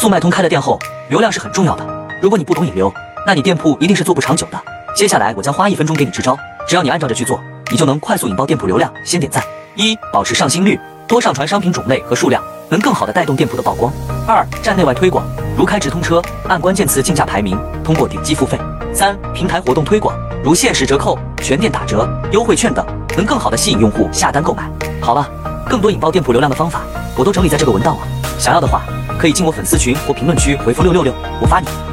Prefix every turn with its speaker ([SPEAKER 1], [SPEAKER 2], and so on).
[SPEAKER 1] 速卖通开了店后，流量是很重要的。如果你不懂引流，那你店铺一定是做不长久的。接下来我将花一分钟给你支招，只要你按照着去做，你就能快速引爆店铺流量。先点赞：一、保持上新率，多上传商品种类和数量，能更好的带动店铺的曝光；二、站内外推广，如开直通车，按关键词竞价排名，通过点击付费；三、平台活动推广，如限时折扣、全店打折、优惠券等，能更好的吸引用户下单购买。好了，更多引爆店铺流量的方法，我都整理在这个文档了。想要的话，可以进我粉丝群或评论区回复六六六，我发你。